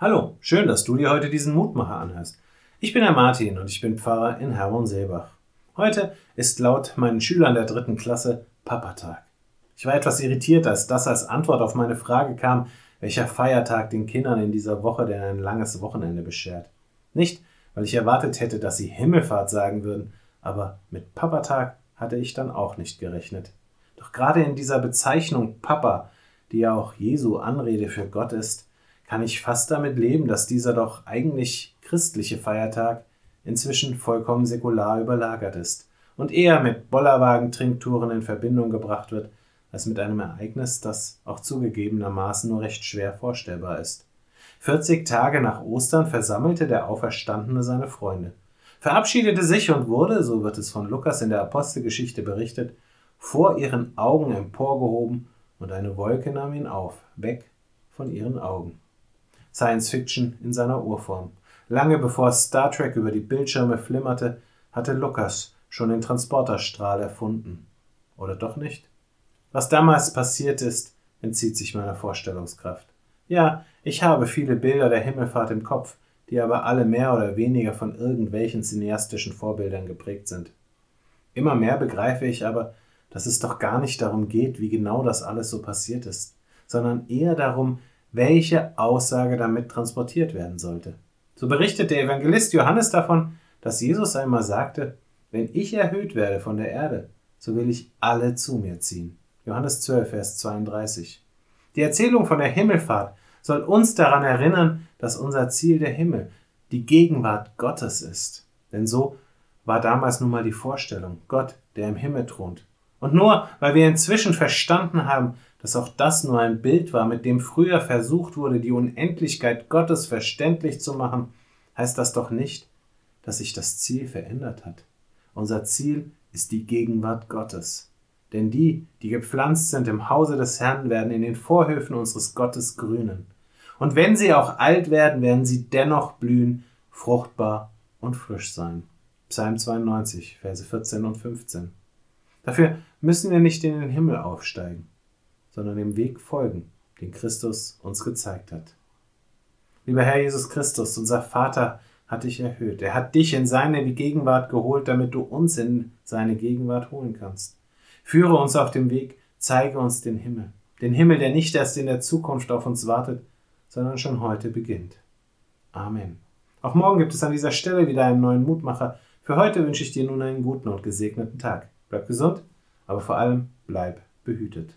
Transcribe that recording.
Hallo, schön, dass du dir heute diesen Mutmacher anhörst. Ich bin der Martin und ich bin Pfarrer in Herborn-Seebach. Heute ist laut meinen Schülern der dritten Klasse Papatag. Ich war etwas irritiert, als das als Antwort auf meine Frage kam, welcher Feiertag den Kindern in dieser Woche denn ein langes Wochenende beschert. Nicht, weil ich erwartet hätte, dass sie Himmelfahrt sagen würden, aber mit Papatag hatte ich dann auch nicht gerechnet. Doch gerade in dieser Bezeichnung Papa, die ja auch Jesu Anrede für Gott ist, kann ich fast damit leben, dass dieser doch eigentlich christliche Feiertag inzwischen vollkommen säkular überlagert ist und eher mit Bollerwagen-Trinktouren in Verbindung gebracht wird, als mit einem Ereignis, das auch zugegebenermaßen nur recht schwer vorstellbar ist. 40 Tage nach Ostern versammelte der Auferstandene seine Freunde, verabschiedete sich und wurde, so wird es von Lukas in der Apostelgeschichte berichtet, vor ihren Augen emporgehoben und eine Wolke nahm ihn auf, weg von ihren Augen. Science Fiction in seiner Urform. Lange bevor Star Trek über die Bildschirme flimmerte, hatte Lucas schon den Transporterstrahl erfunden. Oder doch nicht? Was damals passiert ist, entzieht sich meiner Vorstellungskraft. Ja, ich habe viele Bilder der Himmelfahrt im Kopf, die aber alle mehr oder weniger von irgendwelchen cineastischen Vorbildern geprägt sind. Immer mehr begreife ich aber, dass es doch gar nicht darum geht, wie genau das alles so passiert ist, sondern eher darum, welche Aussage damit transportiert werden sollte. So berichtet der Evangelist Johannes davon, dass Jesus einmal sagte, wenn ich erhöht werde von der Erde, so will ich alle zu mir ziehen. Johannes 12, Vers 32. Die Erzählung von der Himmelfahrt soll uns daran erinnern, dass unser Ziel der Himmel, die Gegenwart Gottes ist. Denn so war damals nun mal die Vorstellung, Gott, der im Himmel thront. Und nur weil wir inzwischen verstanden haben, dass auch das nur ein Bild war, mit dem früher versucht wurde, die Unendlichkeit Gottes verständlich zu machen, heißt das doch nicht, dass sich das Ziel verändert hat. Unser Ziel ist die Gegenwart Gottes. Denn die, die gepflanzt sind im Hause des Herrn, werden in den Vorhöfen unseres Gottes grünen. Und wenn sie auch alt werden, werden sie dennoch blühen, fruchtbar und frisch sein. Psalm 92, Verse 14 und 15. Dafür müssen wir nicht in den Himmel aufsteigen sondern dem Weg folgen, den Christus uns gezeigt hat. Lieber Herr Jesus Christus, unser Vater hat dich erhöht. Er hat dich in seine Gegenwart geholt, damit du uns in seine Gegenwart holen kannst. Führe uns auf dem Weg, zeige uns den Himmel. Den Himmel, der nicht erst in der Zukunft auf uns wartet, sondern schon heute beginnt. Amen. Auch morgen gibt es an dieser Stelle wieder einen neuen Mutmacher. Für heute wünsche ich dir nun einen guten und gesegneten Tag. Bleib gesund, aber vor allem bleib behütet.